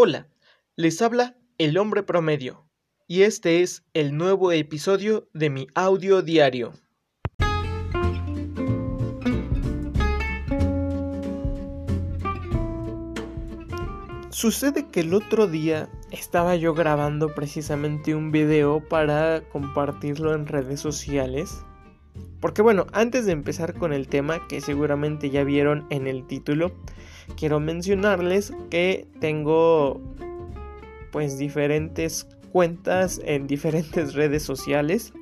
Hola, les habla el hombre promedio y este es el nuevo episodio de mi audio diario. Sucede que el otro día estaba yo grabando precisamente un video para compartirlo en redes sociales. Porque bueno, antes de empezar con el tema que seguramente ya vieron en el título, quiero mencionarles que tengo pues diferentes cuentas en diferentes redes sociales.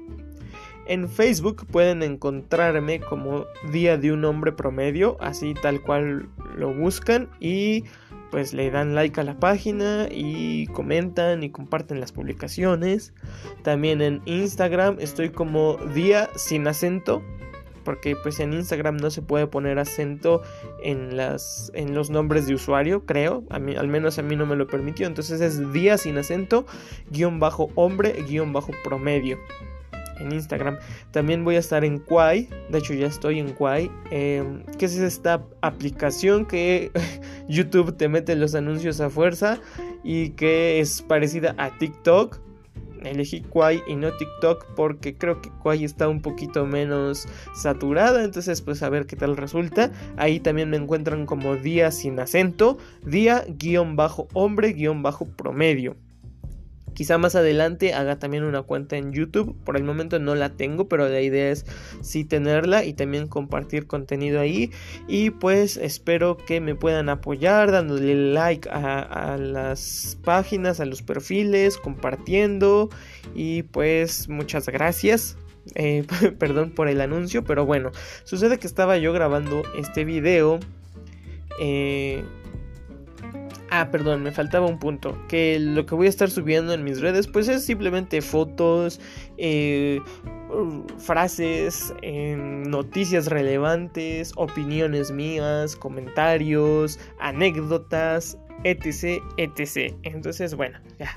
En Facebook pueden encontrarme como Día de un Hombre Promedio, así tal cual lo buscan y pues le dan like a la página y comentan y comparten las publicaciones. También en Instagram estoy como Día sin acento porque pues en Instagram no se puede poner acento en las en los nombres de usuario, creo, al menos a mí no me lo permitió, entonces es día sin acento, guion bajo hombre, guion bajo promedio en Instagram. También voy a estar en Quai, de hecho ya estoy en Quai, em, que es esta aplicación que YouTube te mete los anuncios a fuerza y que es parecida a TikTok elegí Kwai y no TikTok porque creo que Kwai está un poquito menos saturada, entonces pues a ver qué tal resulta. Ahí también me encuentran como día sin acento, día guion bajo hombre guion bajo promedio. Quizá más adelante haga también una cuenta en YouTube. Por el momento no la tengo, pero la idea es sí tenerla y también compartir contenido ahí. Y pues espero que me puedan apoyar dándole like a, las páginas, a los perfiles, compartiendo. Y pues muchas gracias. Eh, perdón por el anuncio, pero bueno, sucede que estaba yo grabando este video. Eh, Ah, perdón, me faltaba un punto. Que lo que voy a estar subiendo en mis redes, pues es simplemente fotos, eh, frases, noticias relevantes, opiniones mías, comentarios, anécdotas, etc, etc. Entonces, bueno, ya.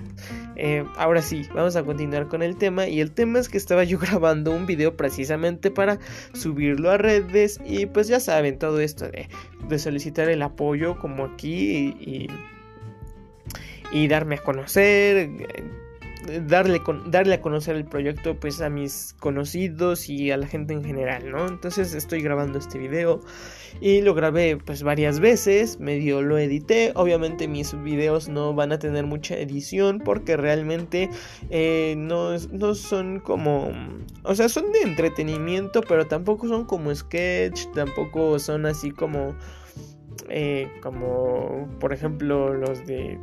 Eh, ahora sí, vamos a continuar con el tema. Y el tema es que estaba yo grabando un video precisamente para subirlo a redes. Y pues ya saben, todo esto de, solicitar el apoyo como aquí y, y darme a conocer darle, darle a conocer el proyecto pues a mis conocidos y a la gente en general, ¿no? Entonces estoy grabando este video y lo grabé pues varias veces, medio lo edité, obviamente mis videos no van a tener mucha edición porque realmente eh, no, no son como, o sea, son de entretenimiento, pero tampoco son como sketch, tampoco son así como eh, como por ejemplo los de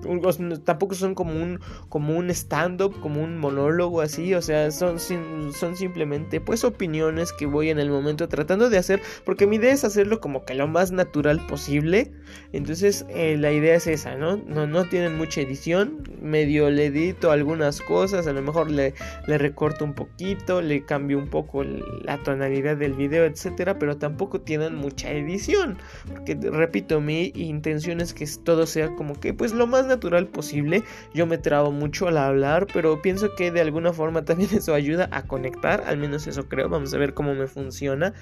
tampoco son como un como un stand up como un monólogo así o sea son son simplemente pues opiniones que voy en el momento tratando de hacer porque mi idea es hacerlo como que lo más natural posible. Entonces eh, la idea es esa no no no tienen mucha edición medio le edito algunas cosas a lo mejor le le recorto un poquito le cambio un poco la tonalidad del video etcétera pero tampoco tienen mucha edición porque repito mi intención es que todo sea como que pues lo más natural posible. Yo me trabo mucho al hablar, pero pienso que de alguna forma también eso ayuda a conectar, al menos eso creo. Vamos a ver cómo me funciona.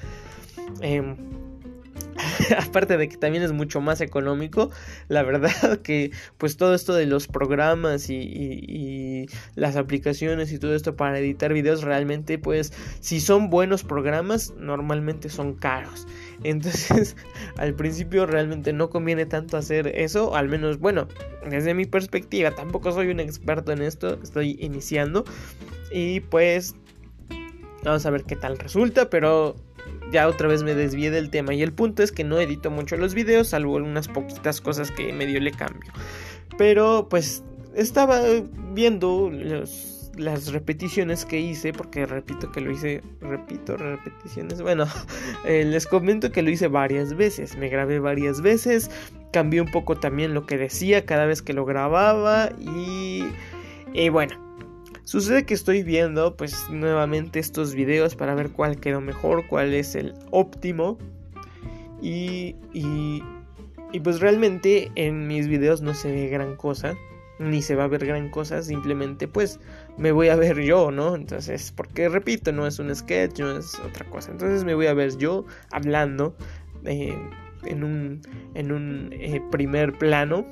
Em, aparte de que también es mucho más económico, la verdad que pues todo esto de los programas y, las aplicaciones y todo esto para editar videos realmente pues si son buenos programas normalmente son caros. Entonces al principio realmente no conviene tanto hacer eso, al menos bueno, desde mi perspectiva tampoco soy un experto en esto, estoy iniciando y pues vamos a ver qué tal resulta, pero ya otra vez me desvié del tema y el punto es que no edito mucho los videos, salvo unas poquitas cosas que medio le cambio. Pero pues estaba viendo las repeticiones que hice, porque repito que lo hice, repito, repeticiones, bueno, eh, les comento que lo hice varias veces, me grabé varias veces, cambié un poco también lo que decía cada vez que lo grababa y, y bueno, Sucede que estoy viendo pues nuevamente estos videos para ver cuál quedó mejor, cuál es el óptimo. Y, y, y pues realmente en mis videos no se ve gran cosa, ni se va a ver gran cosa, simplemente pues me voy a ver yo, ¿no? Entonces, porque repito, no es un sketch, no es otra cosa. Entonces me voy a ver yo hablando eh, en un, en un eh, primer plano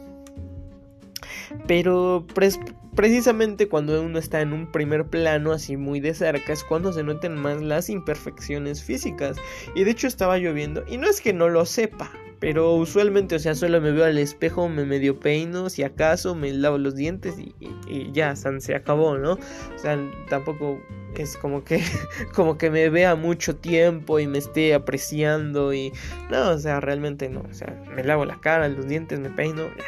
pero precisamente cuando uno está en un primer plano así muy de cerca es cuando se notan más las imperfecciones físicas. Y de hecho estaba lloviendo y no es que no lo sepa, pero usualmente, o sea, solo me veo al espejo, me medio peino, si acaso, me lavo los dientes y, ya, se acabó, ¿no? O sea, tampoco es como que, como que me vea mucho tiempo y me esté apreciando y... No, o sea, realmente no. O sea, me lavo la cara, los dientes, me peino, ya.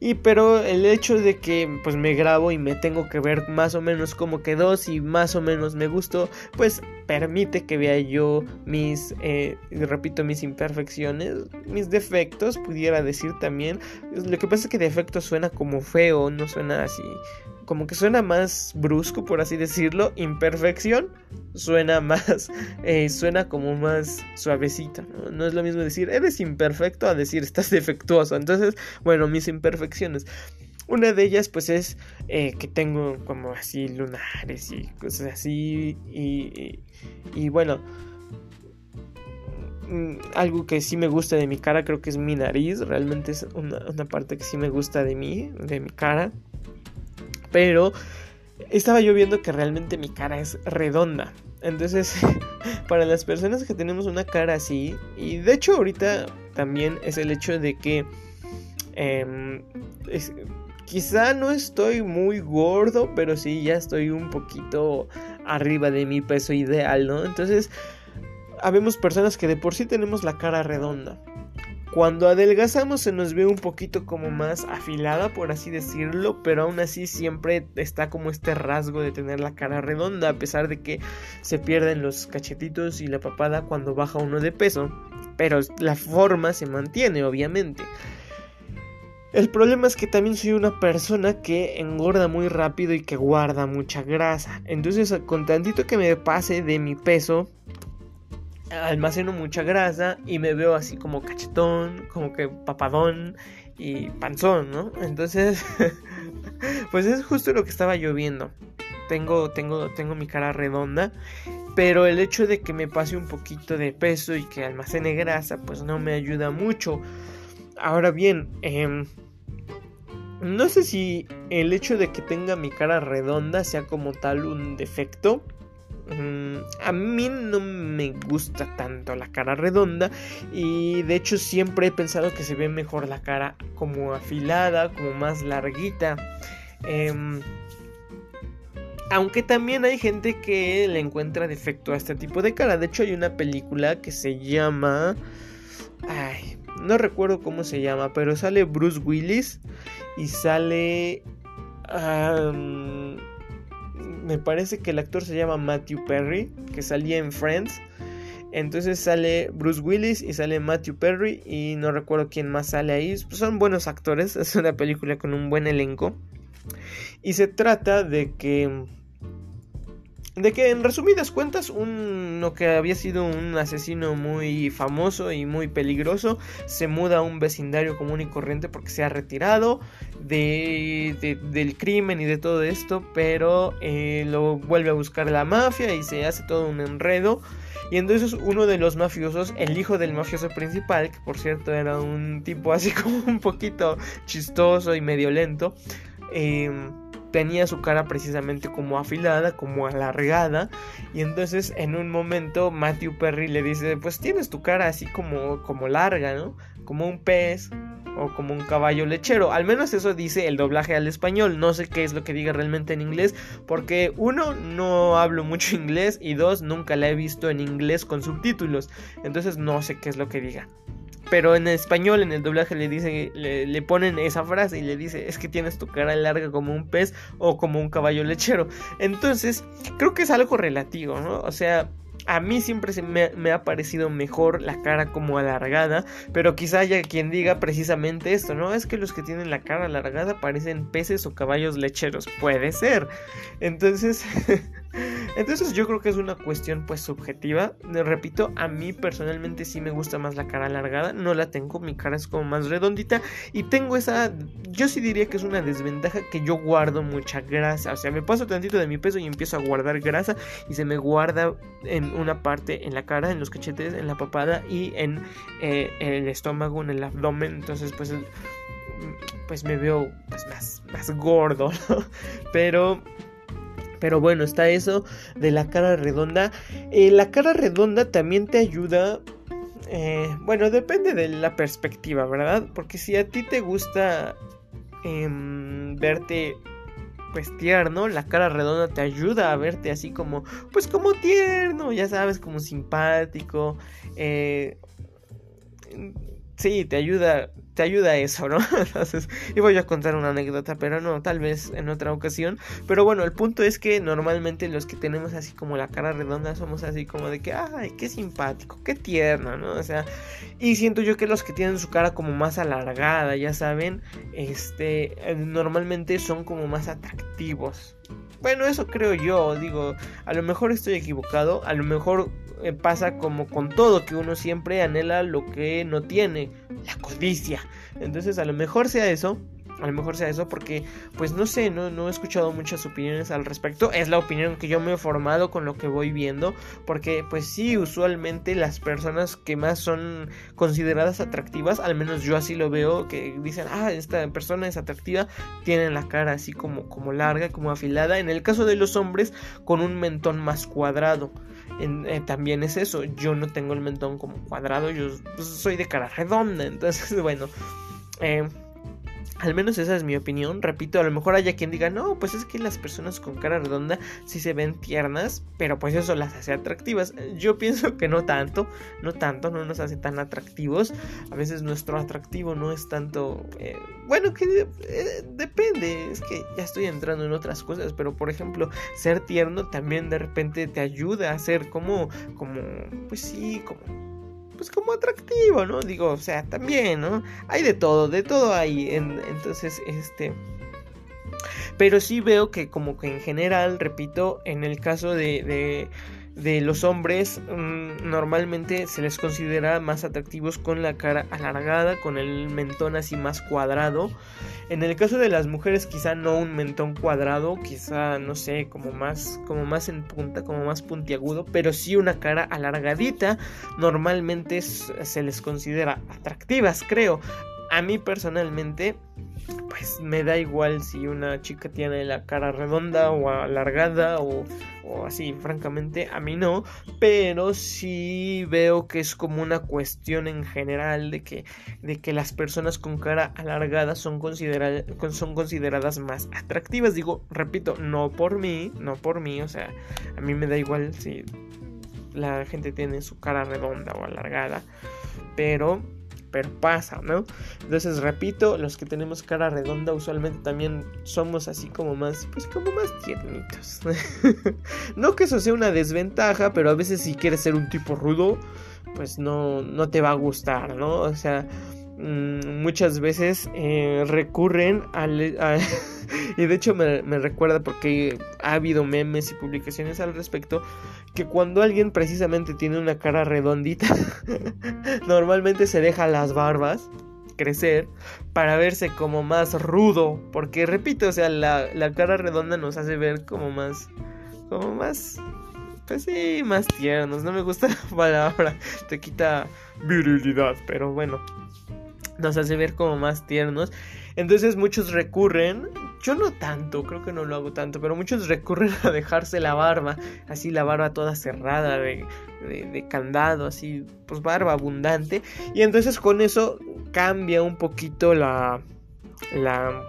Y pero el hecho de que pues me grabo y me tengo que ver más o menos cómo quedó, si más o menos me gustó, pues permite que vea yo mis, eh, repito, mis imperfecciones, mis defectos, pudiera decir también. Lo que pasa es que defecto suena como feo, no suena así como que suena más brusco, por así decirlo. Imperfección suena más, eh, suena como más suavecito. ¿no? es lo mismo decir eres imperfecto a decir estás defectuoso. Entonces, bueno, mis imperfecciones. Una de ellas pues es eh, que tengo como así lunares y cosas así. Y, y, bueno, mm, algo que sí me gusta de mi cara creo que es mi nariz. Realmente es una, una parte que sí me gusta de mí, de mi cara. Pero estaba yo viendo que realmente mi cara es redonda. Entonces, para las personas que tenemos una cara así, y de hecho ahorita también es el hecho de que em, quizá no estoy muy gordo, pero sí ya estoy un poquito arriba de mi peso ideal, ¿no? Entonces, habemos personas que de por sí tenemos la cara redonda. Cuando adelgazamos se nos ve un poquito como más afilada, por así decirlo, pero aún así siempre está como este rasgo de tener la cara redonda, a pesar de que se pierden los cachetitos y la papada cuando baja uno de peso, pero la forma se mantiene, obviamente. El problema es que también soy una persona que engorda muy rápido y que guarda mucha grasa. Entonces, con tantito que me pase de mi peso, almaceno mucha grasa y me veo así como cachetón, como que papadón y panzón, ¿no? Entonces, pues es justo lo que estaba yo viendo. Tengo, tengo, tengo mi cara redonda, pero el hecho de que me pase un poquito de peso y que almacene grasa, pues no me ayuda mucho. Ahora bien, eh, no sé si el hecho de que tenga mi cara redonda sea como tal un defecto a mí no me gusta tanto la cara redonda y de hecho siempre he pensado que se ve mejor la cara como afilada, como más larguita. Em, aunque también hay gente que le encuentra defecto a este tipo de cara. De hecho hay una película que se llama... Ay, no recuerdo cómo se llama, pero sale Bruce Willis y sale me parece que el actor se llama Matthew Perry, que salía en Friends. Entonces sale Bruce Willis y sale Matthew Perry y no recuerdo quién más sale ahí. Son buenos actores, es una película con un buen elenco. Y se trata de que de que en resumidas cuentas uno que había sido un asesino muy famoso y muy peligroso se muda a un vecindario común y corriente porque se ha retirado de, del crimen y de todo esto pero eh, lo vuelve a buscar la mafia y se hace todo un enredo. Y entonces uno de los mafiosos, el hijo del mafioso principal, que por cierto era un tipo así como un poquito chistoso y medio lento, eh, tenía su cara precisamente como afilada, como alargada. Y entonces en un momento Matthew Perry le dice, pues tienes tu cara así como, como larga, ¿no? Como un pez o como un caballo lechero. Al menos eso dice el doblaje al español. No sé qué es lo que diga realmente en inglés. Porque uno, no hablo mucho inglés. Y dos, nunca la he visto en inglés con subtítulos. Entonces no sé qué es lo que diga. Pero en español, en el doblaje, le dice, le, ponen esa frase y le dice, es que tienes tu cara larga como un pez o como un caballo lechero. Entonces, creo que es algo relativo, ¿no? O sea, a mí siempre se me, me, ha parecido mejor la cara como alargada, pero quizá haya quien diga precisamente esto, ¿no? Es que los que tienen la cara alargada parecen peces o caballos lecheros. Puede ser. Entonces, Entonces yo creo que es una cuestión pues subjetiva. Repito, a mí personalmente sí me gusta más la cara alargada. No la tengo, mi cara es como más redondita. Y tengo esa, yo sí diría que es una desventaja que yo guardo mucha grasa. O sea, me paso tantito de mi peso y empiezo a guardar grasa. Y se me guarda en una parte en la cara, en los cachetes, en la papada y en eh, el estómago, en el abdomen. Entonces pues pues me veo pues, más, más gordo, ¿no? Pero pero bueno, está eso de la cara redonda. Eh, la cara redonda también te ayuda. Eh, bueno, depende de la perspectiva, ¿verdad? Porque si a ti te gusta em, verte pues tierno, la cara redonda te ayuda a verte así como, pues como tierno, ya sabes, como simpático. Eh, sí, te ayuda, te ayuda eso, ¿no? Entonces, y voy a contar una anécdota, pero no, tal vez en otra ocasión. Pero bueno, el punto es que normalmente los que tenemos así como la cara redonda somos así como de que, ay, qué simpático, qué tierno, ¿no? O sea, y siento yo que los que tienen su cara como más alargada, ya saben, este, normalmente son como más atractivos. Bueno, eso creo yo, digo, a lo mejor estoy equivocado, a lo mejor eh, pasa como con todo, que uno siempre anhela lo que no tiene, la codicia. Entonces a lo mejor sea eso, a lo mejor sea eso porque pues no sé, no, no he escuchado muchas opiniones al respecto. Es la opinión que yo me he formado con lo que voy viendo. Porque pues sí, usualmente las personas que más son consideradas atractivas, al menos yo así lo veo, que dicen, ah, esta persona es atractiva, tienen la cara así como, como larga, como afilada. En el caso de los hombres, con un mentón más cuadrado. Eh, también es eso. Yo no tengo el mentón como cuadrado, yo pues, soy de cara redonda. Entonces, bueno. Eh, al menos esa es mi opinión. Repito, a lo mejor haya quien diga, no, pues es que las personas con cara redonda sí se ven tiernas, pero pues eso las hace atractivas. Yo pienso que no tanto, no tanto, no nos hace tan atractivos. A veces nuestro atractivo no es tanto... Eh, bueno, que eh, depende, es que ya estoy entrando en otras cosas, pero por ejemplo, ser tierno también de repente te ayuda a ser como, como, pues sí, como pues como atractivo, ¿no? Digo, o sea, también, ¿no? Hay de todo, de todo hay. entonces, este... Pero sí veo que como que en general, repito, en el caso de de los hombres mm, normalmente se les considera más atractivos con la cara alargada, con el mentón así más cuadrado. En el caso de las mujeres quizá no un mentón cuadrado, quizá no sé, como más como más en punta, como más puntiagudo, pero sí una cara alargadita, normalmente se les considera atractivas, creo. A mí personalmente pues me da igual si una chica tiene la cara redonda o alargada o, así, francamente a mí no, pero sí veo que es como una cuestión en general de que, de que las personas con cara alargada son, son consideradas más atractivas, digo, repito, no por mí, no por mí, o sea, a mí me da igual si la gente tiene su cara redonda o alargada, pero pero pasa, ¿no? Entonces, repito, los que tenemos cara redonda usualmente también somos así como más, pues como más tiernitos. no que eso sea una desventaja, pero a veces si quieres ser un tipo rudo, pues no, no te va a gustar, ¿no? O sea, mm, muchas veces eh, recurren al... y de hecho me, recuerda porque ha habido memes y publicaciones al respecto que cuando alguien precisamente tiene una cara redondita, normalmente se deja las barbas crecer para verse como más rudo. Porque repito, o sea, la, la cara redonda nos hace ver como más. Como más. Pues sí, más tiernos. No me gusta la palabra. Te quita virilidad. Pero bueno. Nos hace ver como más tiernos. Entonces muchos recurren, yo no tanto, creo que no lo hago tanto, pero muchos recurren a dejarse la barba, así la barba toda cerrada de, de, candado, así, pues barba abundante. Y entonces con eso cambia un poquito la, la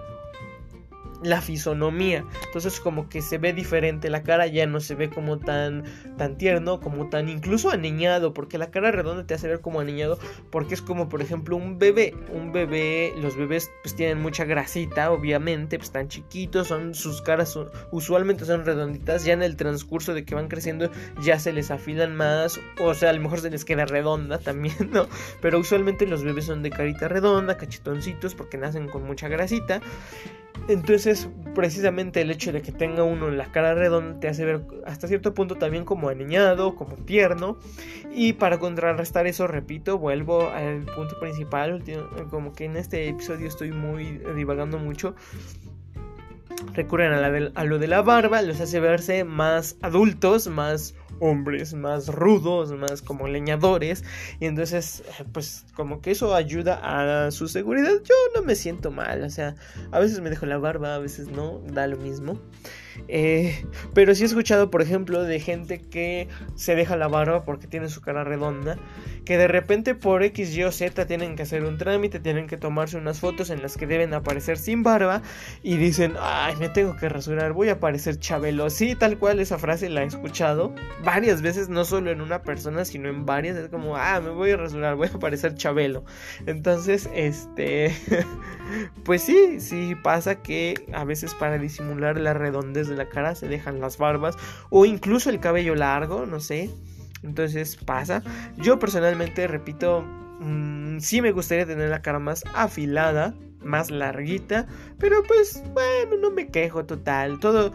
la fisonomía. Entonces como que se ve diferente la cara, ya no se ve como tan tan tierno, como tan incluso aniñado, porque la cara redonda te hace ver como aniñado, porque es como por ejemplo un bebé, un bebé, los bebés pues tienen mucha grasita, obviamente, pues están chiquitos, son sus caras usualmente son redonditas, ya en el transcurso de que van creciendo ya se les afilan más, o sea, a lo mejor se les queda redonda también, ¿no? Pero usualmente los bebés son de carita redonda, cachetoncitos porque nacen con mucha grasita. Entonces, precisamente el hecho de que tenga uno la cara redonda te hace ver hasta cierto punto también como aniñado, como tierno. Y para contrarrestar eso, repito, vuelvo al punto principal. Como que en este episodio estoy muy divagando mucho. Recurren a, a lo de la barba, los hace verse más adultos, más hombres más rudos, más como leñadores. Y entonces, pues como que eso ayuda a su seguridad. Yo no me siento mal, o sea, a veces me dejo la barba, a veces no, da lo mismo. Eh, pero sí he escuchado, por ejemplo, de gente que se deja la barba porque tiene su cara redonda, que de repente por X, Y o Z tienen que hacer un trámite, tienen que tomarse unas fotos en las que deben aparecer sin barba y dicen, ay, me tengo que rasurar, voy a aparecer Chabelo. Sí, tal cual esa frase la he escuchado varias veces, no solo en una persona, sino en varias. Es como, ah, me voy a rasurar, voy a aparecer Chabelo. Entonces, este, pues sí, sí pasa que a veces para disimular la redondez de la cara se dejan las barbas o incluso el cabello largo, no sé. Entonces pasa. Yo personalmente, repito, mm, sí me gustaría tener la cara más afilada, más larguita, pero pues bueno, no me quejo total. Todo...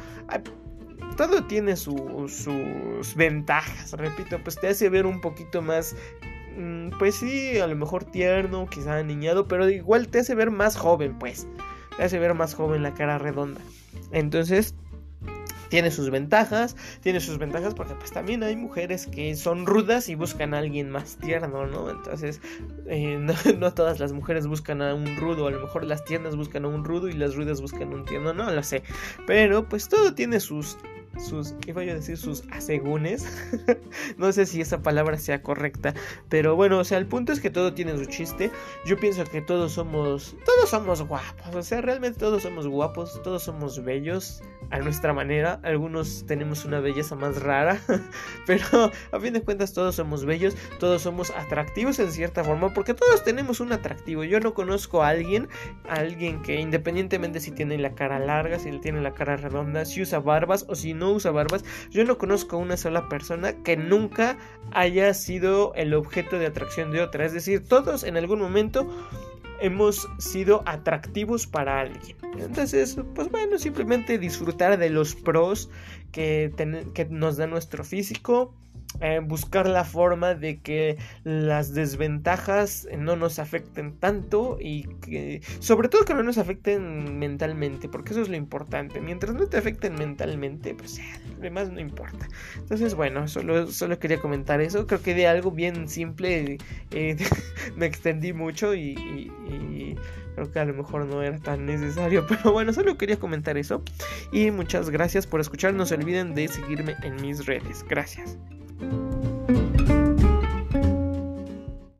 Todo tiene sus ventajas, repito, pues te hace ver un poquito más mm, pues sí, a lo mejor tierno, quizá niñado, pero igual te hace ver más joven, pues. Te hace ver más joven la cara redonda. Entonces, tiene sus ventajas, tiene sus ventajas porque pues también hay mujeres que son rudas y buscan a alguien más tierno, ¿no? Entonces, eh, no, todas las mujeres buscan a un rudo, a lo mejor las tiernas buscan a un rudo y las rudas buscan a un tierno, no lo sé. Pero pues todo tiene sus sus, ¿qué voy a decir? Sus asegúnes. no sé si esa palabra sea correcta, pero bueno, o sea, el punto es que todo tiene su chiste. Yo pienso que todos somos, todos somos guapos, o sea, realmente todos somos guapos, todos somos bellos a nuestra manera. Algunos tenemos una belleza más rara, pero a fin de cuentas todos somos bellos, todos somos atractivos en cierta forma, porque todos tenemos un atractivo. Yo no conozco a alguien, a alguien que independientemente si tiene la cara larga, si tiene la cara redonda, si usa barbas o si no usa barbas, yo no conozco a una sola persona que nunca haya sido el objeto de atracción de otra. Es decir, todos en algún momento hemos sido atractivos para alguien. Entonces, pues bueno, simplemente disfrutar de los pros que, que nos da nuestro físico eh, buscar la forma de que las desventajas no nos afecten tanto y que sobre todo que no nos afecten mentalmente porque eso es lo importante. Mientras no te afecten mentalmente pues además no importa. Entonces bueno solo, solo quería comentar eso. Creo que de algo bien simple eh, me extendí mucho y creo que a lo mejor no era tan necesario pero bueno solo quería comentar eso. Y muchas gracias por escuchar. No se olviden de seguirme en mis redes. Gracias